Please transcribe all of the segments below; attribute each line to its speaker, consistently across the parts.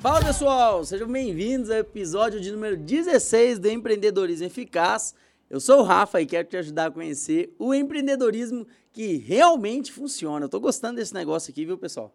Speaker 1: Fala pessoal, sejam bem-vindos ao episódio de número 16 do Empreendedorismo Eficaz. Eu sou o Rafa e quero te ajudar a conhecer o empreendedorismo que realmente funciona. Eu tô gostando desse negócio aqui, viu, pessoal?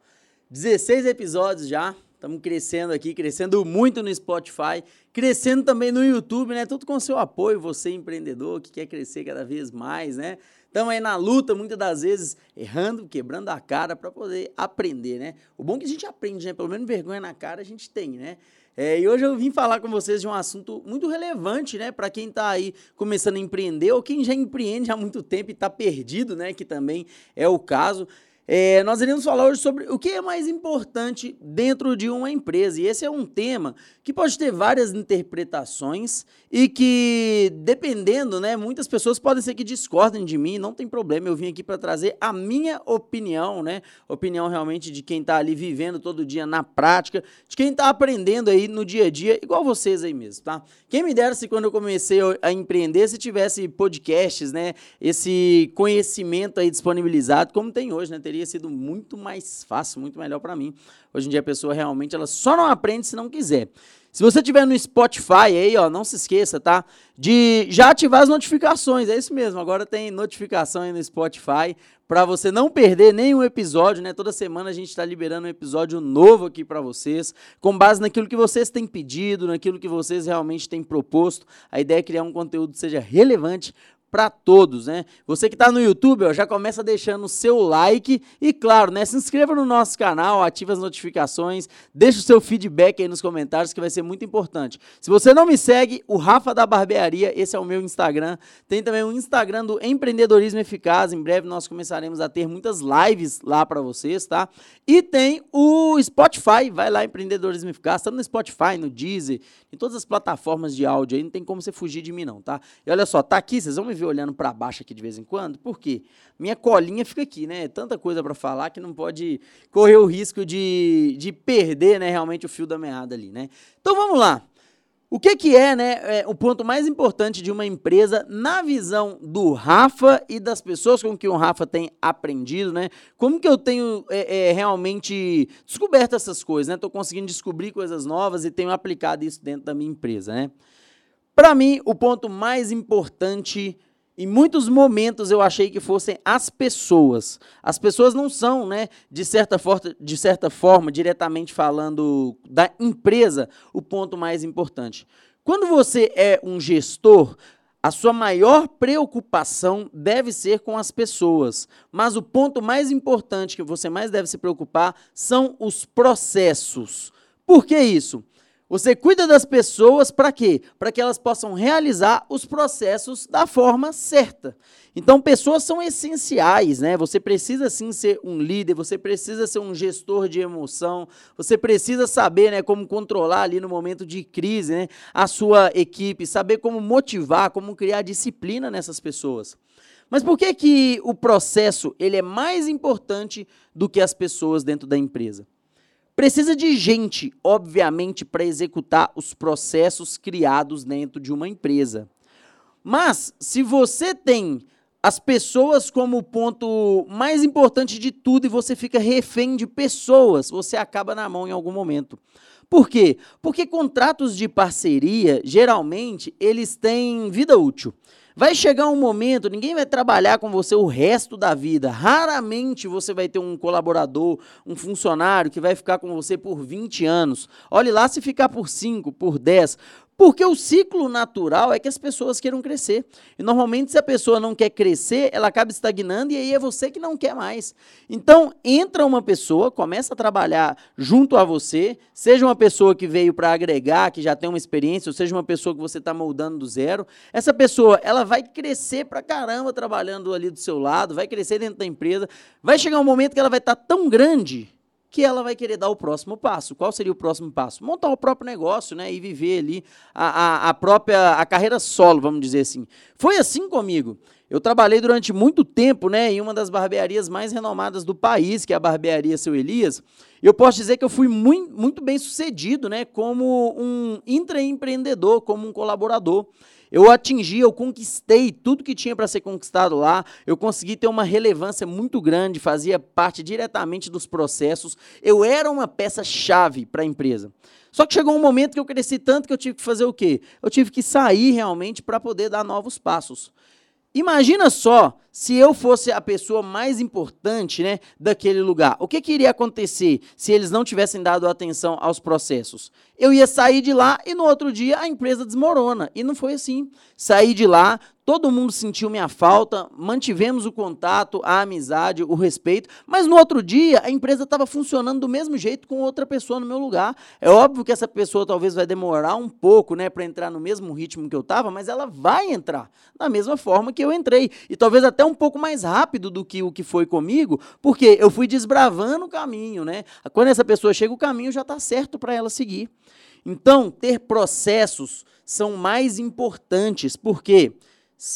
Speaker 1: 16 episódios já, estamos crescendo aqui, crescendo muito no Spotify, crescendo também no YouTube, né? Tudo com seu apoio, você empreendedor que quer crescer cada vez mais, né? Estamos aí na luta, muitas das vezes errando, quebrando a cara para poder aprender, né? O bom é que a gente aprende, né? Pelo menos vergonha na cara a gente tem, né? É, e hoje eu vim falar com vocês de um assunto muito relevante, né? Para quem está aí começando a empreender ou quem já empreende há muito tempo e está perdido, né? Que também é o caso. É, nós iremos falar hoje sobre o que é mais importante dentro de uma empresa. E esse é um tema que pode ter várias interpretações e que, dependendo, né, muitas pessoas podem ser que discordem de mim, não tem problema. Eu vim aqui para trazer a minha opinião, né? Opinião realmente de quem está ali vivendo todo dia na prática, de quem está aprendendo aí no dia a dia, igual vocês aí mesmo, tá? Quem me dera se quando eu comecei a empreender, se tivesse podcasts, né? Esse conhecimento aí disponibilizado, como tem hoje, né? teria sido muito mais fácil, muito melhor para mim. Hoje em dia a pessoa realmente ela só não aprende se não quiser. Se você tiver no Spotify aí, ó, não se esqueça, tá? De já ativar as notificações. É isso mesmo. Agora tem notificação aí no Spotify para você não perder nenhum episódio, né? Toda semana a gente está liberando um episódio novo aqui para vocês, com base naquilo que vocês têm pedido, naquilo que vocês realmente têm proposto. A ideia é criar um conteúdo que seja relevante para todos, né? Você que está no YouTube, ó, já começa deixando o seu like e, claro, né, se inscreva no nosso canal, ative as notificações, deixe o seu feedback aí nos comentários que vai ser muito importante. Se você não me segue, o Rafa da Barbearia, esse é o meu Instagram. Tem também o Instagram do Empreendedorismo Eficaz. Em breve nós começaremos a ter muitas lives lá para vocês, tá? E tem o Spotify, vai lá Empreendedorismo Eficaz, estamos no Spotify, no Deezer, em todas as plataformas de áudio aí, não tem como você fugir de mim não, tá? E olha só, tá aqui, vocês vão me ver olhando para baixo aqui de vez em quando, por quê? Minha colinha fica aqui, né? Tanta coisa para falar que não pode correr o risco de, de perder, né, realmente o fio da meada ali, né? Então vamos lá. O que, que é, né, é, o ponto mais importante de uma empresa na visão do Rafa e das pessoas com que o Rafa tem aprendido, né? Como que eu tenho é, é, realmente descoberto essas coisas, né? Estou conseguindo descobrir coisas novas e tenho aplicado isso dentro da minha empresa, né? Para mim, o ponto mais importante em muitos momentos eu achei que fossem as pessoas. As pessoas não são, né, de certa, de certa forma, diretamente falando da empresa, o ponto mais importante. Quando você é um gestor, a sua maior preocupação deve ser com as pessoas, mas o ponto mais importante que você mais deve se preocupar são os processos. Por que isso? Você cuida das pessoas para quê? Para que elas possam realizar os processos da forma certa. Então, pessoas são essenciais, né? Você precisa sim ser um líder, você precisa ser um gestor de emoção, você precisa saber, né, como controlar ali no momento de crise, né, a sua equipe, saber como motivar, como criar disciplina nessas pessoas. Mas por que que o processo ele é mais importante do que as pessoas dentro da empresa? Precisa de gente, obviamente, para executar os processos criados dentro de uma empresa. Mas, se você tem as pessoas como o ponto mais importante de tudo e você fica refém de pessoas, você acaba na mão em algum momento. Por quê? Porque contratos de parceria, geralmente, eles têm vida útil. Vai chegar um momento, ninguém vai trabalhar com você o resto da vida. Raramente você vai ter um colaborador, um funcionário que vai ficar com você por 20 anos. Olhe lá se ficar por 5, por 10. Porque o ciclo natural é que as pessoas queiram crescer. E normalmente, se a pessoa não quer crescer, ela acaba estagnando e aí é você que não quer mais. Então, entra uma pessoa, começa a trabalhar junto a você, seja uma pessoa que veio para agregar, que já tem uma experiência, ou seja uma pessoa que você está moldando do zero. Essa pessoa, ela vai crescer para caramba trabalhando ali do seu lado, vai crescer dentro da empresa. Vai chegar um momento que ela vai estar tá tão grande que ela vai querer dar o próximo passo. Qual seria o próximo passo? Montar o próprio negócio, né? E viver ali a, a, a própria a carreira solo, vamos dizer assim. Foi assim comigo. Eu trabalhei durante muito tempo, né, em uma das barbearias mais renomadas do país, que é a barbearia Seu Elias. Eu posso dizer que eu fui muito, muito bem sucedido, né, como um intraempreendedor, como um colaborador. Eu atingi, eu conquistei tudo que tinha para ser conquistado lá. Eu consegui ter uma relevância muito grande, fazia parte diretamente dos processos. Eu era uma peça-chave para a empresa. Só que chegou um momento que eu cresci tanto que eu tive que fazer o quê? Eu tive que sair realmente para poder dar novos passos. Imagina só se eu fosse a pessoa mais importante né, daquele lugar. O que, que iria acontecer se eles não tivessem dado atenção aos processos? Eu ia sair de lá e no outro dia a empresa desmorona. E não foi assim. Saí de lá, todo mundo sentiu minha falta, mantivemos o contato, a amizade, o respeito, mas no outro dia a empresa estava funcionando do mesmo jeito com outra pessoa no meu lugar. É óbvio que essa pessoa talvez vai demorar um pouco né, para entrar no mesmo ritmo que eu estava, mas ela vai entrar da mesma forma que eu entrei. E talvez até um pouco mais rápido do que o que foi comigo, porque eu fui desbravando o caminho, né? Quando essa pessoa chega, o caminho já está certo para ela seguir. Então, ter processos são mais importantes, porque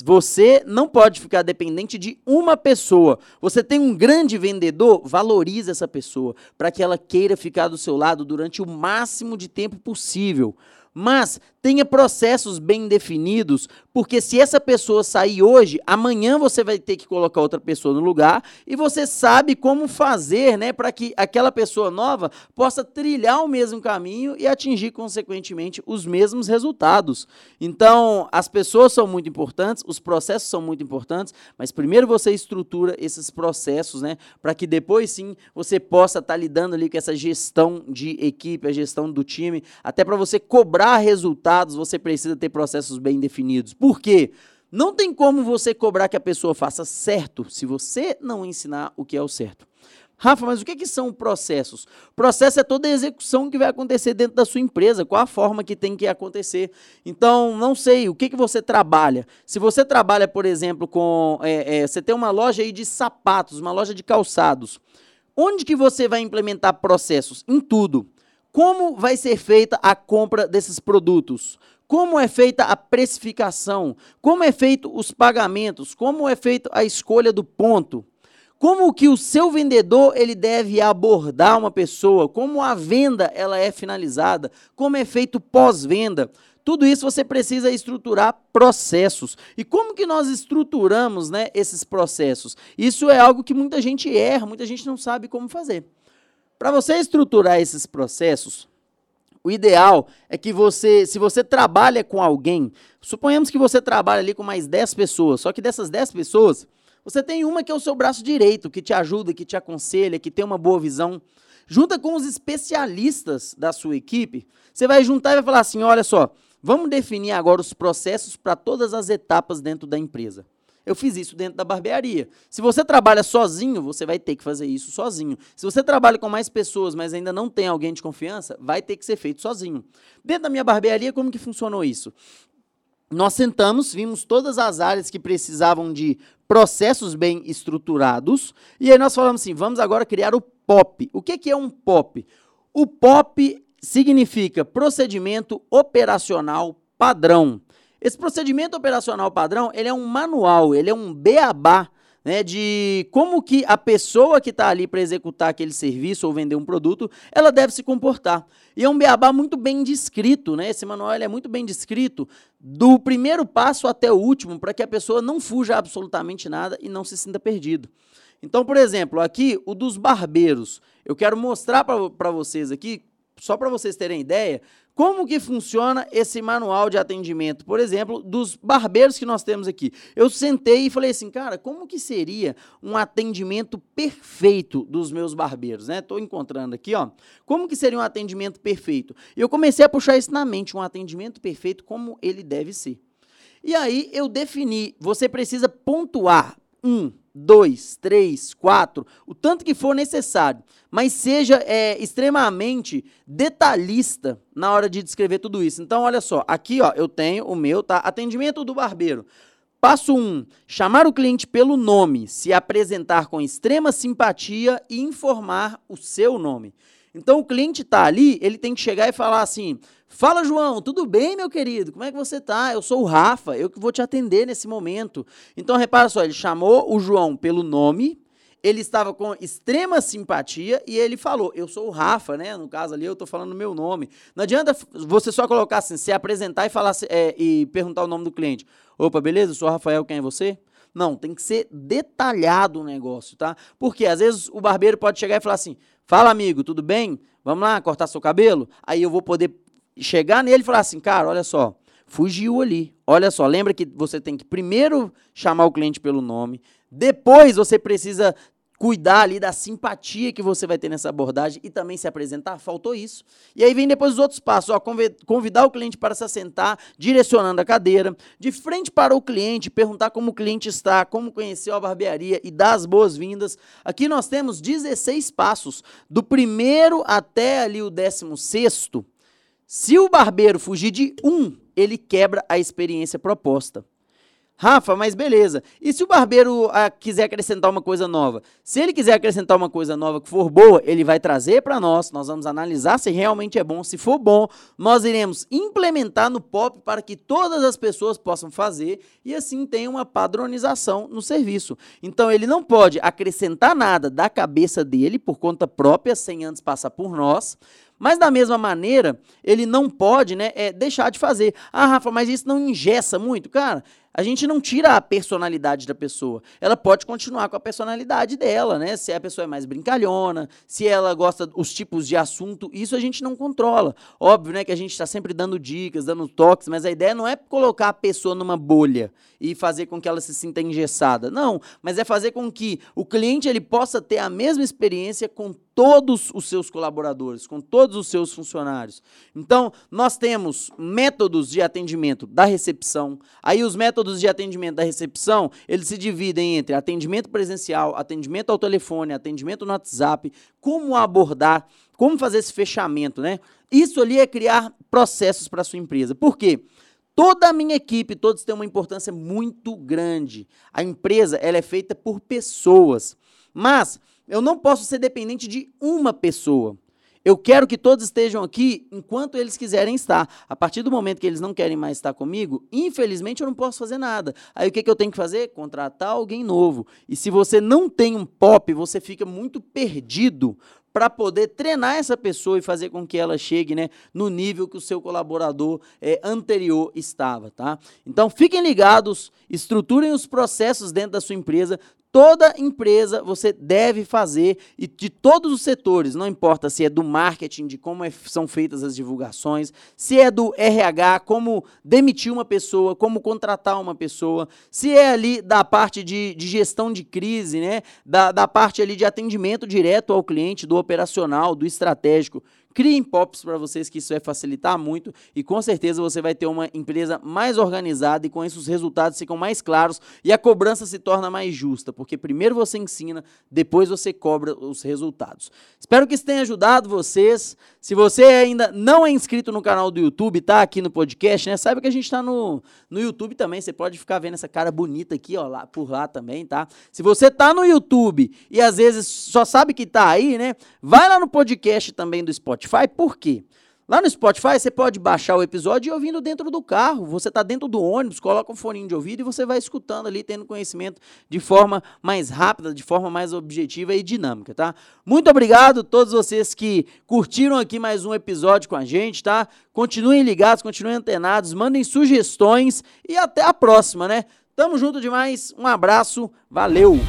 Speaker 1: você não pode ficar dependente de uma pessoa. Você tem um grande vendedor, valorize essa pessoa para que ela queira ficar do seu lado durante o máximo de tempo possível. Mas tenha processos bem definidos, porque se essa pessoa sair hoje, amanhã você vai ter que colocar outra pessoa no lugar e você sabe como fazer, né, para que aquela pessoa nova possa trilhar o mesmo caminho e atingir consequentemente os mesmos resultados. Então, as pessoas são muito importantes, os processos são muito importantes, mas primeiro você estrutura esses processos, né, para que depois sim você possa estar tá lidando ali com essa gestão de equipe, a gestão do time, até para você cobrar resultados resultados, você precisa ter processos bem definidos. Por quê? Não tem como você cobrar que a pessoa faça certo se você não ensinar o que é o certo. Rafa, mas o que, que são processos? Processo é toda a execução que vai acontecer dentro da sua empresa, qual a forma que tem que acontecer. Então, não sei, o que, que você trabalha? Se você trabalha, por exemplo, com. É, é, você tem uma loja aí de sapatos, uma loja de calçados. Onde que você vai implementar processos? Em tudo. Como vai ser feita a compra desses produtos? Como é feita a precificação? Como é feito os pagamentos? Como é feita a escolha do ponto? Como que o seu vendedor ele deve abordar uma pessoa? Como a venda ela é finalizada? Como é feito pós-venda? Tudo isso você precisa estruturar processos. E como que nós estruturamos né, esses processos? Isso é algo que muita gente erra, muita gente não sabe como fazer. Para você estruturar esses processos, o ideal é que você, se você trabalha com alguém, suponhamos que você trabalha ali com mais 10 pessoas, só que dessas 10 pessoas, você tem uma que é o seu braço direito, que te ajuda, que te aconselha, que tem uma boa visão. Junta com os especialistas da sua equipe, você vai juntar e vai falar assim: olha só, vamos definir agora os processos para todas as etapas dentro da empresa. Eu fiz isso dentro da barbearia. Se você trabalha sozinho, você vai ter que fazer isso sozinho. Se você trabalha com mais pessoas, mas ainda não tem alguém de confiança, vai ter que ser feito sozinho. Dentro da minha barbearia, como que funcionou isso? Nós sentamos, vimos todas as áreas que precisavam de processos bem estruturados, e aí nós falamos assim: vamos agora criar o POP. O que, é um POP? O POP significa procedimento operacional padrão. Esse procedimento operacional padrão, ele é um manual, ele é um beabá, né, de como que a pessoa que está ali para executar aquele serviço ou vender um produto, ela deve se comportar. E é um beabá muito bem descrito, né? Esse manual é muito bem descrito do primeiro passo até o último, para que a pessoa não fuja absolutamente nada e não se sinta perdido. Então, por exemplo, aqui o dos barbeiros. Eu quero mostrar para vocês aqui, só para vocês terem ideia, como que funciona esse manual de atendimento, por exemplo, dos barbeiros que nós temos aqui? Eu sentei e falei assim, cara, como que seria um atendimento perfeito dos meus barbeiros, né? Estou encontrando aqui, ó. Como que seria um atendimento perfeito? E eu comecei a puxar isso na mente, um atendimento perfeito como ele deve ser. E aí eu defini, você precisa pontuar um, dois, três, quatro, o tanto que for necessário, mas seja é, extremamente detalhista na hora de descrever tudo isso. Então, olha só, aqui ó, eu tenho o meu, tá? Atendimento do barbeiro. Passo 1. Um, chamar o cliente pelo nome, se apresentar com extrema simpatia e informar o seu nome. Então o cliente está ali, ele tem que chegar e falar assim: Fala, João, tudo bem, meu querido? Como é que você está? Eu sou o Rafa, eu que vou te atender nesse momento. Então repara só, ele chamou o João pelo nome, ele estava com extrema simpatia e ele falou: Eu sou o Rafa, né? No caso ali, eu tô falando o meu nome. Não adianta você só colocar assim, se apresentar e falar é, e perguntar o nome do cliente. Opa, beleza? Eu sou o Rafael, quem é você? Não, tem que ser detalhado o negócio, tá? Porque às vezes o barbeiro pode chegar e falar assim: Fala, amigo, tudo bem? Vamos lá cortar seu cabelo? Aí eu vou poder chegar nele e falar assim: Cara, olha só, fugiu ali. Olha só, lembra que você tem que primeiro chamar o cliente pelo nome, depois você precisa cuidar ali da simpatia que você vai ter nessa abordagem e também se apresentar, faltou isso. E aí vem depois os outros passos, ó, convidar o cliente para se assentar, direcionando a cadeira, de frente para o cliente, perguntar como o cliente está, como conheceu a barbearia e dar as boas-vindas. Aqui nós temos 16 passos, do primeiro até ali o décimo sexto. Se o barbeiro fugir de um, ele quebra a experiência proposta. Rafa, mas beleza. E se o barbeiro ah, quiser acrescentar uma coisa nova? Se ele quiser acrescentar uma coisa nova que for boa, ele vai trazer para nós. Nós vamos analisar se realmente é bom. Se for bom, nós iremos implementar no POP para que todas as pessoas possam fazer e assim tenha uma padronização no serviço. Então ele não pode acrescentar nada da cabeça dele por conta própria, sem antes passar por nós. Mas da mesma maneira, ele não pode né, é, deixar de fazer. Ah, Rafa, mas isso não engessa muito? Cara, a gente não tira a personalidade da pessoa. Ela pode continuar com a personalidade dela, né? Se a pessoa é mais brincalhona, se ela gosta dos tipos de assunto, isso a gente não controla. Óbvio, né, que a gente está sempre dando dicas, dando toques, mas a ideia não é colocar a pessoa numa bolha e fazer com que ela se sinta engessada. Não, mas é fazer com que o cliente ele possa ter a mesma experiência com todos os seus colaboradores, com todos os seus funcionários. Então, nós temos métodos de atendimento da recepção. Aí os métodos de atendimento da recepção, eles se dividem entre atendimento presencial, atendimento ao telefone, atendimento no WhatsApp, como abordar, como fazer esse fechamento, né? Isso ali é criar processos para sua empresa. Por quê? Toda a minha equipe, todos têm uma importância muito grande. A empresa, ela é feita por pessoas. Mas eu não posso ser dependente de uma pessoa. Eu quero que todos estejam aqui enquanto eles quiserem estar. A partir do momento que eles não querem mais estar comigo, infelizmente eu não posso fazer nada. Aí o que, que eu tenho que fazer? Contratar alguém novo. E se você não tem um pop, você fica muito perdido para poder treinar essa pessoa e fazer com que ela chegue né, no nível que o seu colaborador é, anterior estava. Tá? Então fiquem ligados, estruturem os processos dentro da sua empresa, Toda empresa você deve fazer e de todos os setores, não importa se é do marketing, de como é, são feitas as divulgações, se é do RH, como demitir uma pessoa, como contratar uma pessoa, se é ali da parte de, de gestão de crise, né, da, da parte ali de atendimento direto ao cliente, do operacional, do estratégico. Criem POPs para vocês, que isso vai facilitar muito e com certeza você vai ter uma empresa mais organizada e com isso os resultados ficam mais claros e a cobrança se torna mais justa, porque primeiro você ensina, depois você cobra os resultados. Espero que isso tenha ajudado vocês. Se você ainda não é inscrito no canal do YouTube, tá aqui no podcast, né? Saiba que a gente está no, no YouTube também, você pode ficar vendo essa cara bonita aqui, ó, lá, por lá também, tá? Se você tá no YouTube e às vezes só sabe que tá aí, né? Vai lá no podcast também do Spotify Spotify, por quê? Lá no Spotify você pode baixar o episódio e ouvindo dentro do carro. Você está dentro do ônibus, coloca um fone de ouvido e você vai escutando ali, tendo conhecimento de forma mais rápida, de forma mais objetiva e dinâmica, tá? Muito obrigado a todos vocês que curtiram aqui mais um episódio com a gente, tá? Continuem ligados, continuem antenados, mandem sugestões e até a próxima, né? Tamo junto demais, um abraço, valeu!